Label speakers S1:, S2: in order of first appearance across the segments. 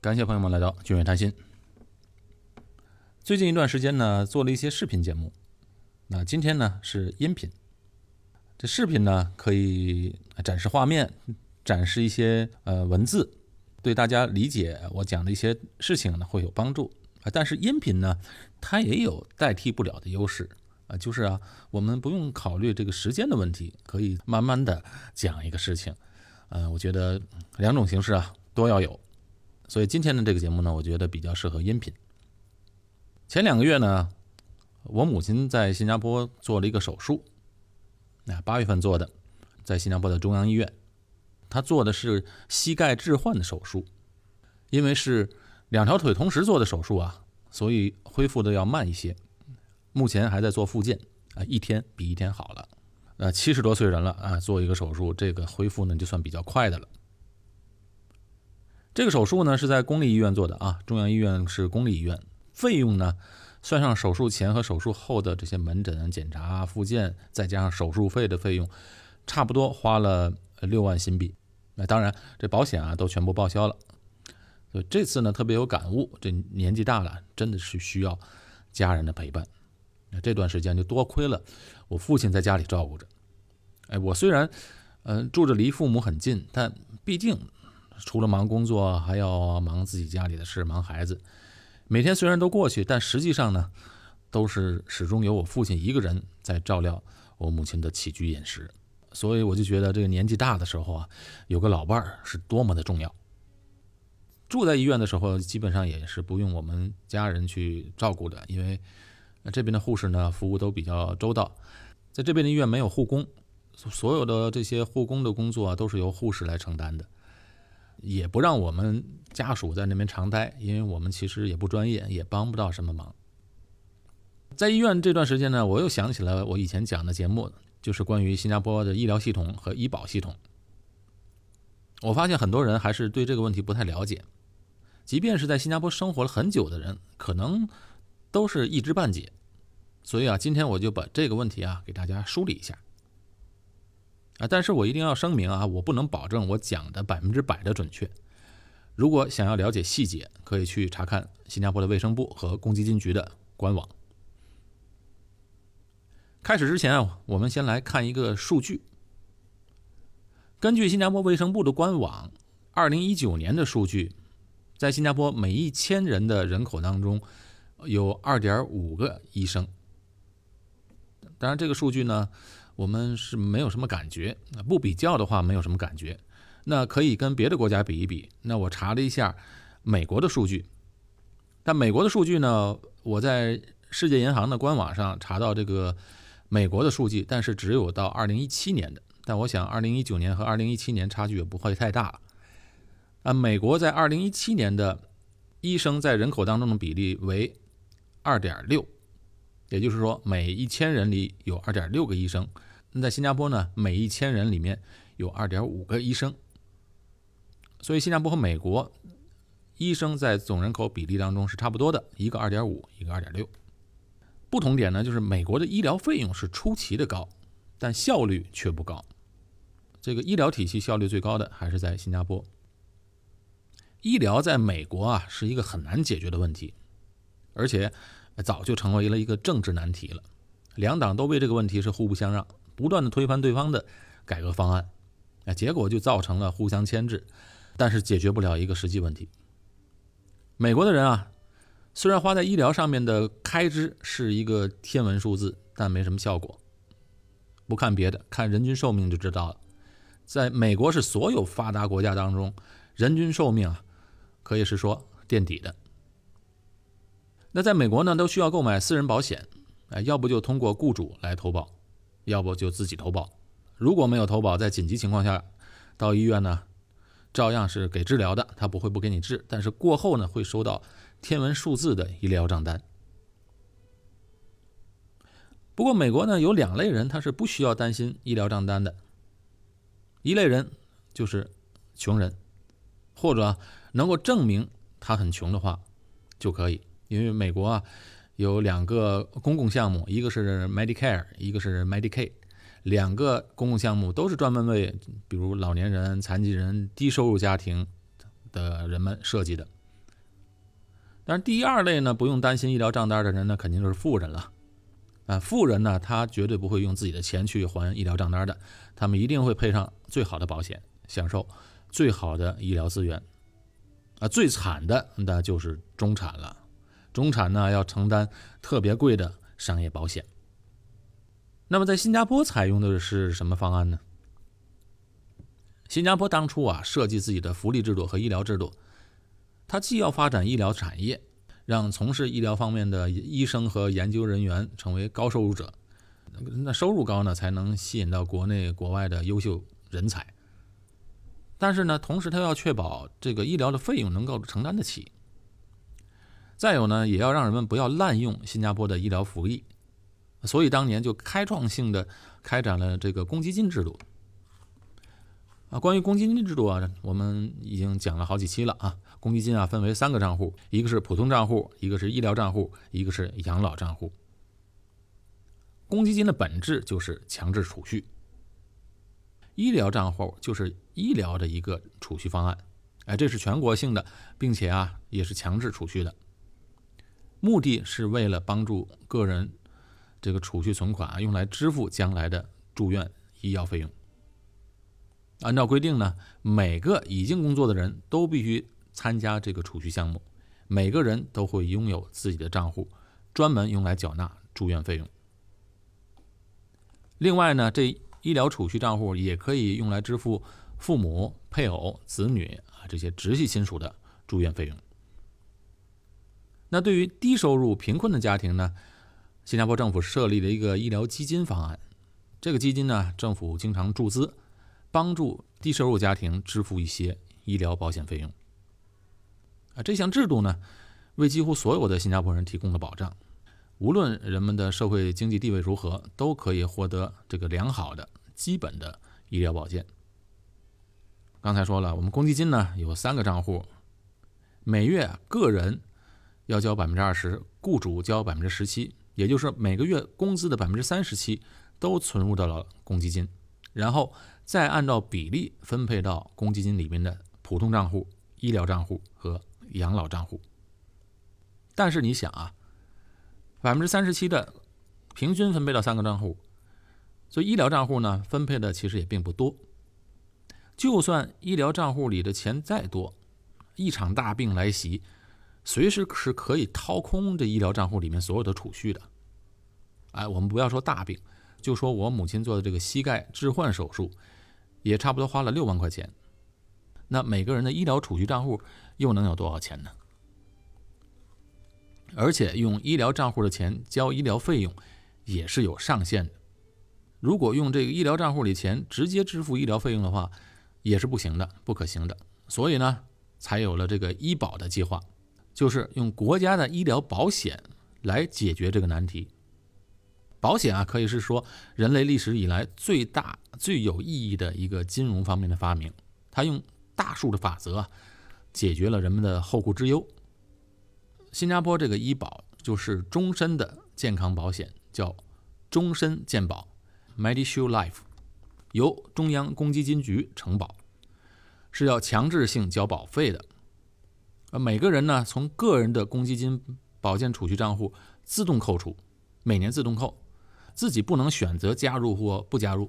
S1: 感谢朋友们来到君悦谈心。最近一段时间呢，做了一些视频节目。那今天呢是音频。这视频呢可以展示画面，展示一些呃文字，对大家理解我讲的一些事情呢会有帮助。但是音频呢，它也有代替不了的优势啊，就是啊，我们不用考虑这个时间的问题，可以慢慢的讲一个事情。嗯，我觉得两种形式啊都要有，所以今天的这个节目呢，我觉得比较适合音频。前两个月呢，我母亲在新加坡做了一个手术。那八月份做的，在新加坡的中央医院，她做的是膝盖置换的手术，因为是两条腿同时做的手术啊，所以恢复的要慢一些。目前还在做复健啊，一天比一天好了。呃，七十多岁人了啊，做一个手术，这个恢复呢就算比较快的了。这个手术呢是在公立医院做的啊，中央医院是公立医院，费用呢。算上手术前和手术后的这些门诊检查、复健，再加上手术费的费用，差不多花了六万新币。那当然，这保险啊都全部报销了。所以这次呢特别有感悟，这年纪大了，真的是需要家人的陪伴。那这段时间就多亏了我父亲在家里照顾着。哎，我虽然嗯住着离父母很近，但毕竟除了忙工作，还要忙自己家里的事，忙孩子。每天虽然都过去，但实际上呢，都是始终由我父亲一个人在照料我母亲的起居饮食，所以我就觉得这个年纪大的时候啊，有个老伴儿是多么的重要。住在医院的时候，基本上也是不用我们家人去照顾的，因为这边的护士呢服务都比较周到，在这边的医院没有护工，所有的这些护工的工作都是由护士来承担的。也不让我们家属在那边常待，因为我们其实也不专业，也帮不到什么忙。在医院这段时间呢，我又想起了我以前讲的节目，就是关于新加坡的医疗系统和医保系统。我发现很多人还是对这个问题不太了解，即便是在新加坡生活了很久的人，可能都是一知半解。所以啊，今天我就把这个问题啊给大家梳理一下。啊！但是我一定要声明啊，我不能保证我讲的百分之百的准确。如果想要了解细节，可以去查看新加坡的卫生部和公积金局的官网。开始之前啊，我们先来看一个数据。根据新加坡卫生部的官网，二零一九年的数据，在新加坡每一千人的人口当中，有二点五个医生。当然，这个数据呢。我们是没有什么感觉，不比较的话没有什么感觉。那可以跟别的国家比一比。那我查了一下美国的数据，但美国的数据呢，我在世界银行的官网上查到这个美国的数据，但是只有到二零一七年的。但我想二零一九年和二零一七年差距也不会太大。啊，美国在二零一七年的医生在人口当中的比例为二点六，也就是说每一千人里有二点六个医生。那在新加坡呢，每一千人里面有二点五个医生，所以新加坡和美国医生在总人口比例当中是差不多的，一个二点五，一个二点六。不同点呢，就是美国的医疗费用是出奇的高，但效率却不高。这个医疗体系效率最高的还是在新加坡。医疗在美国啊是一个很难解决的问题，而且早就成为了一个政治难题了。两党都为这个问题是互不相让。不断的推翻对方的改革方案，啊，结果就造成了互相牵制，但是解决不了一个实际问题。美国的人啊，虽然花在医疗上面的开支是一个天文数字，但没什么效果。不看别的，看人均寿命就知道了，在美国是所有发达国家当中，人均寿命啊，可以是说垫底的。那在美国呢，都需要购买私人保险，哎，要不就通过雇主来投保。要不就自己投保，如果没有投保，在紧急情况下到医院呢，照样是给治疗的，他不会不给你治，但是过后呢会收到天文数字的医疗账单。不过美国呢有两类人，他是不需要担心医疗账单的，一类人就是穷人，或者能够证明他很穷的话就可以，因为美国啊。有两个公共项目，一个是 Medicare，一个是 Medicaid，两个公共项目都是专门为比如老年人、残疾人、低收入家庭的人们设计的。但是第二类呢，不用担心医疗账单的人呢，肯定就是富人了。啊，富人呢，他绝对不会用自己的钱去还医疗账单的，他们一定会配上最好的保险，享受最好的医疗资源。啊，最惨的那就是中产了，中产呢要承担特别贵的商业保险。那么在新加坡采用的是什么方案呢？新加坡当初啊设计自己的福利制度和医疗制度，它既要发展医疗产业。让从事医疗方面的医生和研究人员成为高收入者，那收入高呢，才能吸引到国内国外的优秀人才。但是呢，同时他要确保这个医疗的费用能够承担得起。再有呢，也要让人们不要滥用新加坡的医疗福利，所以当年就开创性的开展了这个公积金制度。啊，关于公积金制度啊，我们已经讲了好几期了啊。公积金啊，分为三个账户，一个是普通账户，一个是医疗账户，一个是养老账户。公积金的本质就是强制储蓄，医疗账户就是医疗的一个储蓄方案。哎，这是全国性的，并且啊，也是强制储蓄的，目的是为了帮助个人这个储蓄存款啊，用来支付将来的住院医药费用。按照规定呢，每个已经工作的人都必须参加这个储蓄项目，每个人都会拥有自己的账户，专门用来缴纳住院费用。另外呢，这医疗储蓄账户也可以用来支付父母、配偶、子女啊这些直系亲属的住院费用。那对于低收入贫困的家庭呢，新加坡政府设立了一个医疗基金方案，这个基金呢，政府经常注资。帮助低收入家庭支付一些医疗保险费用啊，这项制度呢，为几乎所有的新加坡人提供了保障，无论人们的社会经济地位如何，都可以获得这个良好的基本的医疗保健。刚才说了，我们公积金呢有三个账户，每月个人要交百分之二十，雇主交百分之十七，也就是每个月工资的百分之三十七都存入到了公积金，然后。再按照比例分配到公积金里面的普通账户、医疗账户和养老账户。但是你想啊，百分之三十七的平均分配到三个账户，所以医疗账户呢分配的其实也并不多。就算医疗账户里的钱再多，一场大病来袭，随时是可以掏空这医疗账户里面所有的储蓄的。哎，我们不要说大病，就说我母亲做的这个膝盖置换手术。也差不多花了六万块钱，那每个人的医疗储蓄账户又能有多少钱呢？而且用医疗账户的钱交医疗费用也是有上限的。如果用这个医疗账户里钱直接支付医疗费用的话，也是不行的，不可行的。所以呢，才有了这个医保的计划，就是用国家的医疗保险来解决这个难题。保险啊，可以是说人类历史以来最大、最有意义的一个金融方面的发明。它用大数的法则啊，解决了人们的后顾之忧。新加坡这个医保就是终身的健康保险，叫终身健保 （Medishield Life），由中央公积金局承保，是要强制性交保费的。呃，每个人呢，从个人的公积金保健储蓄账户自动扣除，每年自动扣。自己不能选择加入或不加入，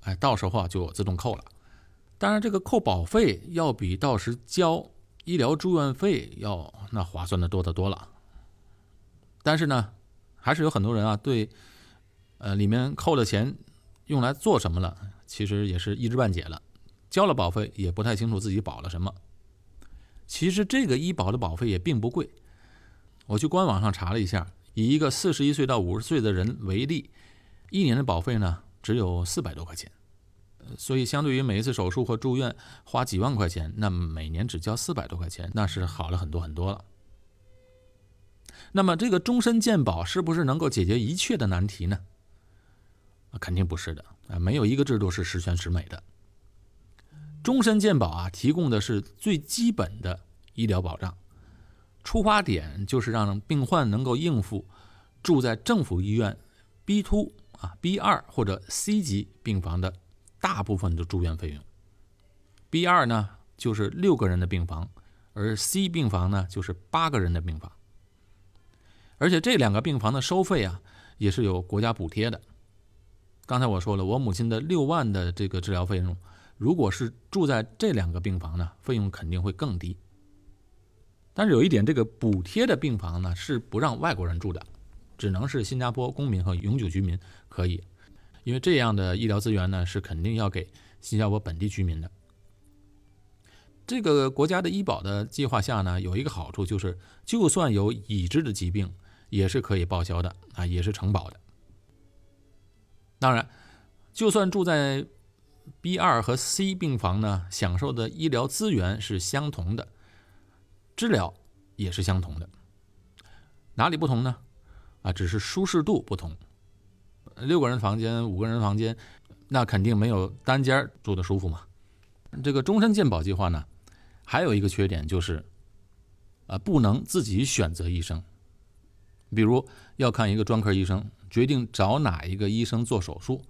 S1: 哎，到时候啊就自动扣了。当然，这个扣保费要比到时交医疗住院费要那划算的多得多了。但是呢，还是有很多人啊对，呃，里面扣的钱用来做什么了，其实也是一知半解了。交了保费也不太清楚自己保了什么。其实这个医保的保费也并不贵，我去官网上查了一下。以一个四十一岁到五十岁的人为例，一年的保费呢只有四百多块钱，所以相对于每一次手术或住院花几万块钱，那每年只交四百多块钱，那是好了很多很多了。那么这个终身健保是不是能够解决一切的难题呢？肯定不是的啊，没有一个制度是十全十美的。终身健保啊，提供的是最基本的医疗保障。出发点就是让病患能够应付住在政府医院 B two 啊 B 二或者 C 级病房的大部分的住院费用。B 二呢就是六个人的病房，而 C 病房呢就是八个人的病房。而且这两个病房的收费啊，也是有国家补贴的。刚才我说了，我母亲的六万的这个治疗费用，如果是住在这两个病房呢，费用肯定会更低。但是有一点，这个补贴的病房呢是不让外国人住的，只能是新加坡公民和永久居民可以，因为这样的医疗资源呢是肯定要给新加坡本地居民的。这个国家的医保的计划下呢，有一个好处就是，就算有已知的疾病，也是可以报销的啊，也是承保的。当然，就算住在 B 二和 C 病房呢，享受的医疗资源是相同的。治疗也是相同的，哪里不同呢？啊，只是舒适度不同。六个人房间、五个人房间，那肯定没有单间住的舒服嘛。这个终身健保计划呢，还有一个缺点就是，啊，不能自己选择医生。比如要看一个专科医生，决定找哪一个医生做手术，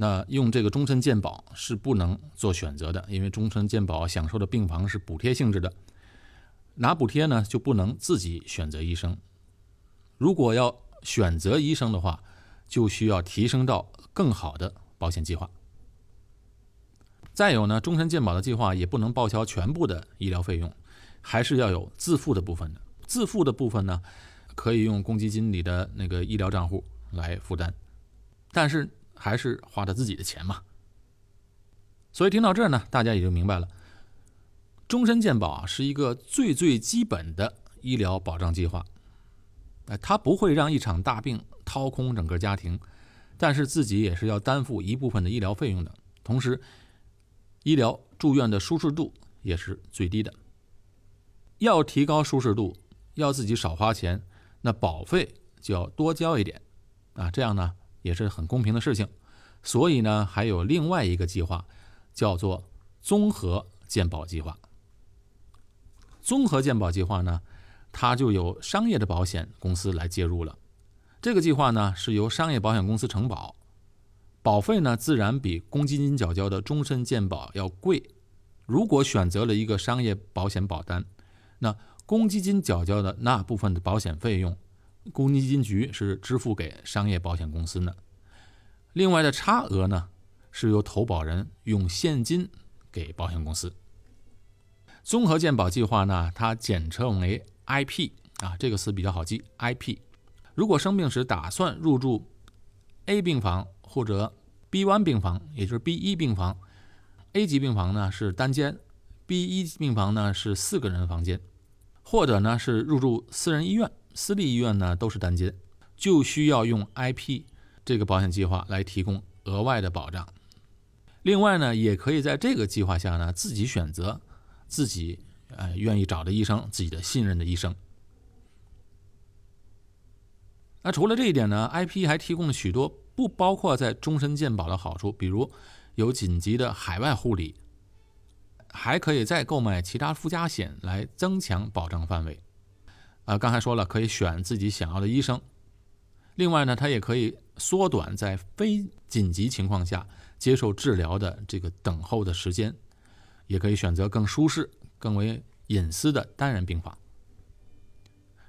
S1: 那用这个终身健保是不能做选择的，因为终身健保享受的病房是补贴性质的。拿补贴呢，就不能自己选择医生。如果要选择医生的话，就需要提升到更好的保险计划。再有呢，终身健保的计划也不能报销全部的医疗费用，还是要有自付的部分的。自付的部分呢，可以用公积金里的那个医疗账户来负担，但是还是花他自己的钱嘛。所以听到这儿呢，大家也就明白了。终身健保啊，是一个最最基本的医疗保障计划，哎，它不会让一场大病掏空整个家庭，但是自己也是要担负一部分的医疗费用的。同时，医疗住院的舒适度也是最低的。要提高舒适度，要自己少花钱，那保费就要多交一点，啊，这样呢也是很公平的事情。所以呢，还有另外一个计划，叫做综合健保计划。综合健保计划呢，它就由商业的保险公司来介入了。这个计划呢是由商业保险公司承保，保费呢自然比公积金缴交的终身健保要贵。如果选择了一个商业保险保单，那公积金缴交的那部分的保险费用，公积金局是支付给商业保险公司的。另外的差额呢，是由投保人用现金给保险公司。综合健保计划呢，它简称为 IP 啊，这个词比较好记。IP，如果生病时打算入住 A 病房或者 B1 病房，也就是 B1 病房，A 级病房呢是单间，B1 病房呢是四个人房间，或者呢是入住私人医院、私立医院呢都是单间，就需要用 IP 这个保险计划来提供额外的保障。另外呢，也可以在这个计划下呢自己选择。自己呃愿意找的医生，自己的信任的医生。那除了这一点呢，IP 还提供了许多不包括在终身健保的好处，比如有紧急的海外护理，还可以再购买其他附加险来增强保障范围。啊，刚才说了，可以选自己想要的医生。另外呢，它也可以缩短在非紧急情况下接受治疗的这个等候的时间。也可以选择更舒适、更为隐私的单人病房。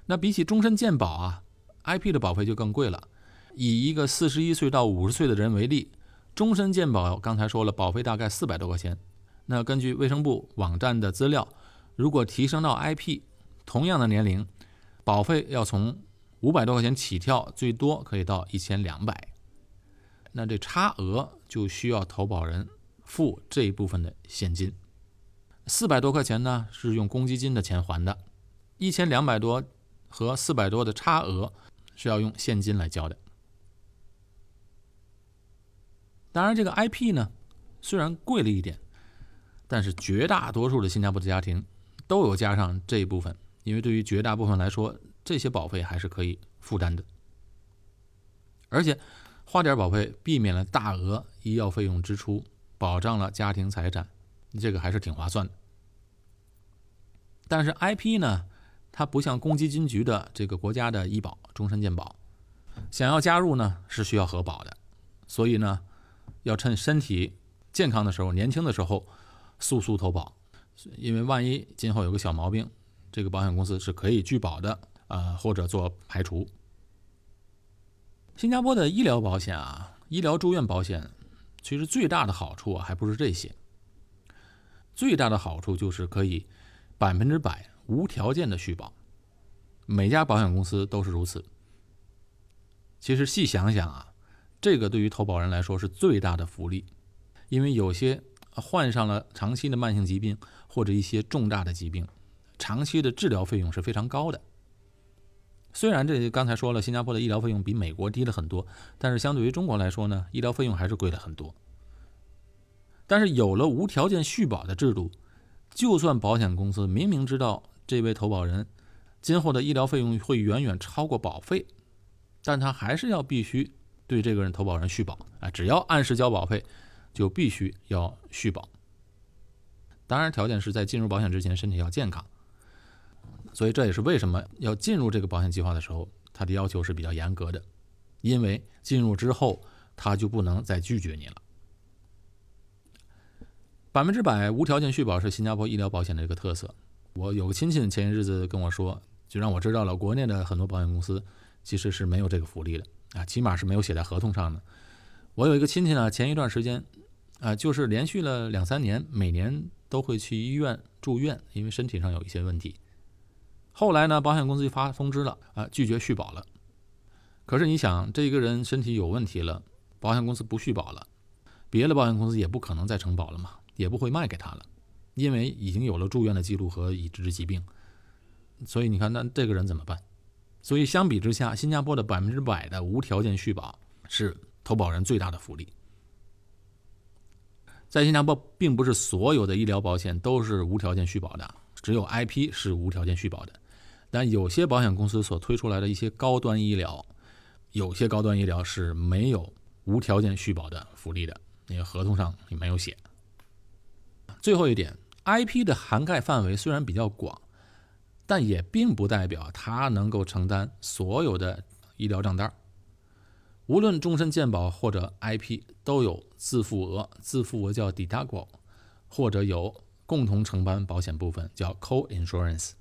S1: 那比起终身健保啊，IP 的保费就更贵了。以一个四十一岁到五十岁的人为例，终身健保刚才说了，保费大概四百多块钱。那根据卫生部网站的资料，如果提升到 IP，同样的年龄，保费要从五百多块钱起跳，最多可以到一千两百。那这差额就需要投保人付这一部分的现金。四百多块钱呢，是用公积金的钱还的；一千两百多和四百多的差额是要用现金来交的。当然，这个 IP 呢，虽然贵了一点，但是绝大多数的新加坡的家庭都有加上这一部分，因为对于绝大部分来说，这些保费还是可以负担的。而且花点保费，避免了大额医药费用支出，保障了家庭财产。这个还是挺划算的，但是 IP 呢，它不像公积金局的这个国家的医保终身健保，想要加入呢是需要核保的，所以呢，要趁身体健康的时候、年轻的时候速速投保，因为万一今后有个小毛病，这个保险公司是可以拒保的啊，或者做排除。新加坡的医疗保险啊，医疗住院保险，其实最大的好处啊，还不是这些。最大的好处就是可以百分之百无条件的续保，每家保险公司都是如此。其实细想想啊，这个对于投保人来说是最大的福利，因为有些患上了长期的慢性疾病或者一些重大的疾病，长期的治疗费用是非常高的。虽然这刚才说了，新加坡的医疗费用比美国低了很多，但是相对于中国来说呢，医疗费用还是贵了很多。但是有了无条件续保的制度，就算保险公司明明知道这位投保人今后的医疗费用会远远超过保费，但他还是要必须对这个人投保人续保啊，只要按时交保费，就必须要续保。当然，条件是在进入保险之前身体要健康。所以这也是为什么要进入这个保险计划的时候，他的要求是比较严格的，因为进入之后他就不能再拒绝你了。百分之百无条件续保是新加坡医疗保险的一个特色。我有个亲戚前些日子跟我说，就让我知道了国内的很多保险公司其实是没有这个福利的啊，起码是没有写在合同上的。我有一个亲戚呢，前一段时间啊，就是连续了两三年，每年都会去医院住院，因为身体上有一些问题。后来呢，保险公司就发通知了，啊，拒绝续保了。可是你想，这个人身体有问题了，保险公司不续保了，别的保险公司也不可能再承保了嘛，也不会卖给他了，因为已经有了住院的记录和已知疾病。所以你看，那这个人怎么办？所以相比之下，新加坡的百分之百的无条件续保是投保人最大的福利。在新加坡，并不是所有的医疗保险都是无条件续保的，只有 IP 是无条件续保的。但有些保险公司所推出来的一些高端医疗，有些高端医疗是没有无条件续保的福利的，那个合同上也没有写。最后一点，IP 的涵盖范围虽然比较广，但也并不代表它能够承担所有的医疗账单。无论终身健保或者 IP，都有自付额，自付额叫 deductible，或者有共同承担保险部分叫 co-insurance。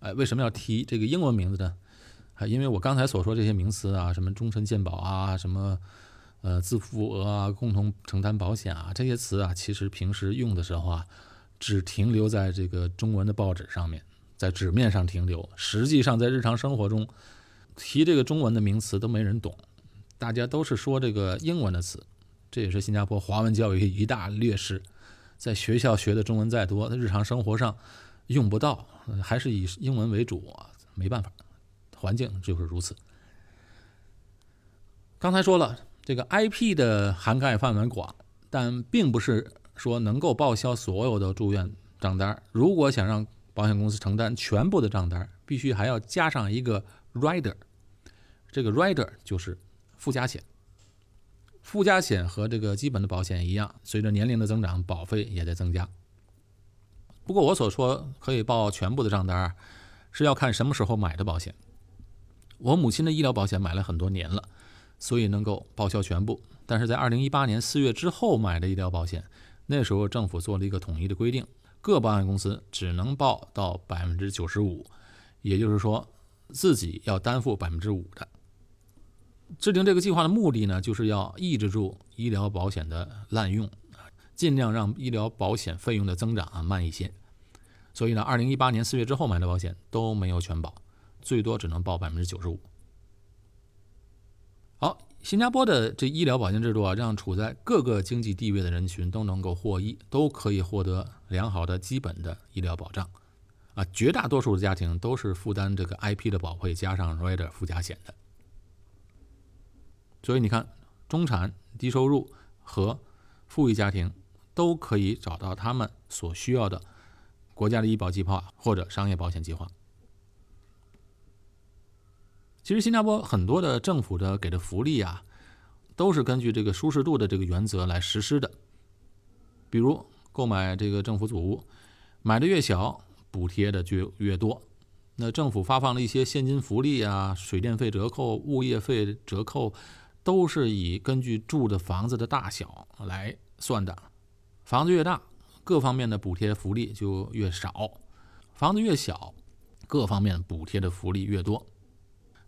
S1: 哎，为什么要提这个英文名字呢？啊，因为我刚才所说这些名词啊，什么终身健保啊，什么呃自付额啊，共同承担保险啊，这些词啊，其实平时用的时候啊，只停留在这个中文的报纸上面，在纸面上停留。实际上，在日常生活中提这个中文的名词都没人懂，大家都是说这个英文的词。这也是新加坡华文教育一大劣势，在学校学的中文再多，在日常生活上。用不到，还是以英文为主，没办法，环境就是如此。刚才说了，这个 IP 的涵盖范围广，但并不是说能够报销所有的住院账单。如果想让保险公司承担全部的账单，必须还要加上一个 rider，这个 rider 就是附加险。附加险和这个基本的保险一样，随着年龄的增长，保费也在增加。不过我所说可以报全部的账单，是要看什么时候买的保险。我母亲的医疗保险买了很多年了，所以能够报销全部。但是在二零一八年四月之后买的医疗保险，那时候政府做了一个统一的规定，各保险公司只能报到百分之九十五，也就是说自己要担负百分之五的。制定这个计划的目的呢，就是要抑制住医疗保险的滥用，尽量让医疗保险费用的增长啊慢一些。所以呢，二零一八年四月之后买的保险都没有全保，最多只能报百分之九十五。好，新加坡的这医疗保险制度啊，让处在各个经济地位的人群都能够获益，都可以获得良好的基本的医疗保障。啊，绝大多数的家庭都是负担这个 IP 的保费加上 Rider 附加险的。所以你看，中产、低收入和富裕家庭都可以找到他们所需要的。国家的医保计划或者商业保险计划，其实新加坡很多的政府的给的福利啊，都是根据这个舒适度的这个原则来实施的。比如购买这个政府组屋，买的越小，补贴的就越多。那政府发放的一些现金福利啊，水电费折扣、物业费折扣，都是以根据住的房子的大小来算的。房子越大。各方面的补贴福利就越少；房子越小，各方面补贴的福利越多。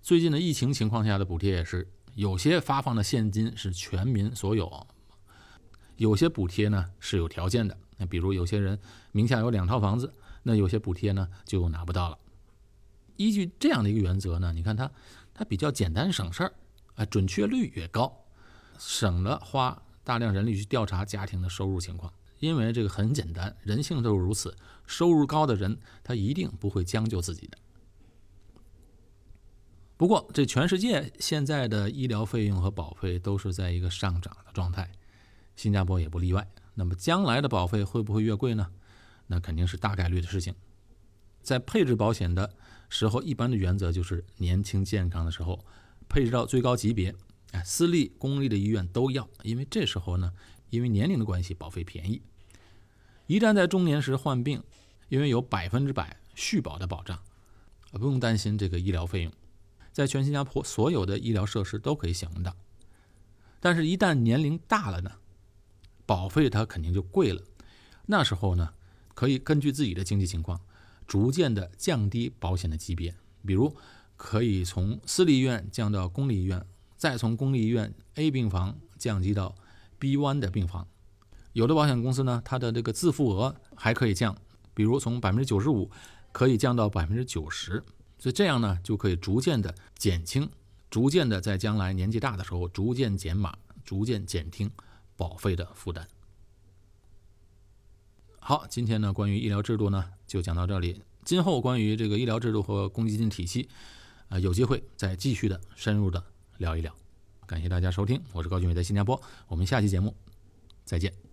S1: 最近的疫情情况下的补贴也是，有些发放的现金是全民所有，有些补贴呢是有条件的。那比如有些人名下有两套房子，那有些补贴呢就拿不到了。依据这样的一个原则呢，你看它它比较简单省事儿，啊，准确率也高，省了花大量人力去调查家庭的收入情况。因为这个很简单，人性都是如此，收入高的人他一定不会将就自己的。不过，这全世界现在的医疗费用和保费都是在一个上涨的状态，新加坡也不例外。那么，将来的保费会不会越贵呢？那肯定是大概率的事情。在配置保险的时候，一般的原则就是年轻健康的时候配置到最高级别，哎，私立、公立的医院都要，因为这时候呢，因为年龄的关系，保费便宜。一旦在中年时患病，因为有百分之百续保的保障，不用担心这个医疗费用。在全新加坡，所有的医疗设施都可以享用到。但是，一旦年龄大了呢，保费它肯定就贵了。那时候呢，可以根据自己的经济情况，逐渐的降低保险的级别。比如，可以从私立医院降到公立医院，再从公立医院 A 病房降级到 B1 的病房。有的保险公司呢，它的这个自付额还可以降，比如从百分之九十五可以降到百分之九十。所以这样呢，就可以逐渐的减轻，逐渐的在将来年纪大的时候，逐渐减码，逐渐减轻保费的负担。好，今天呢，关于医疗制度呢，就讲到这里。今后关于这个医疗制度和公积金体系，啊，有机会再继续的深入的聊一聊。感谢大家收听，我是高俊伟，在新加坡，我们下期节目再见。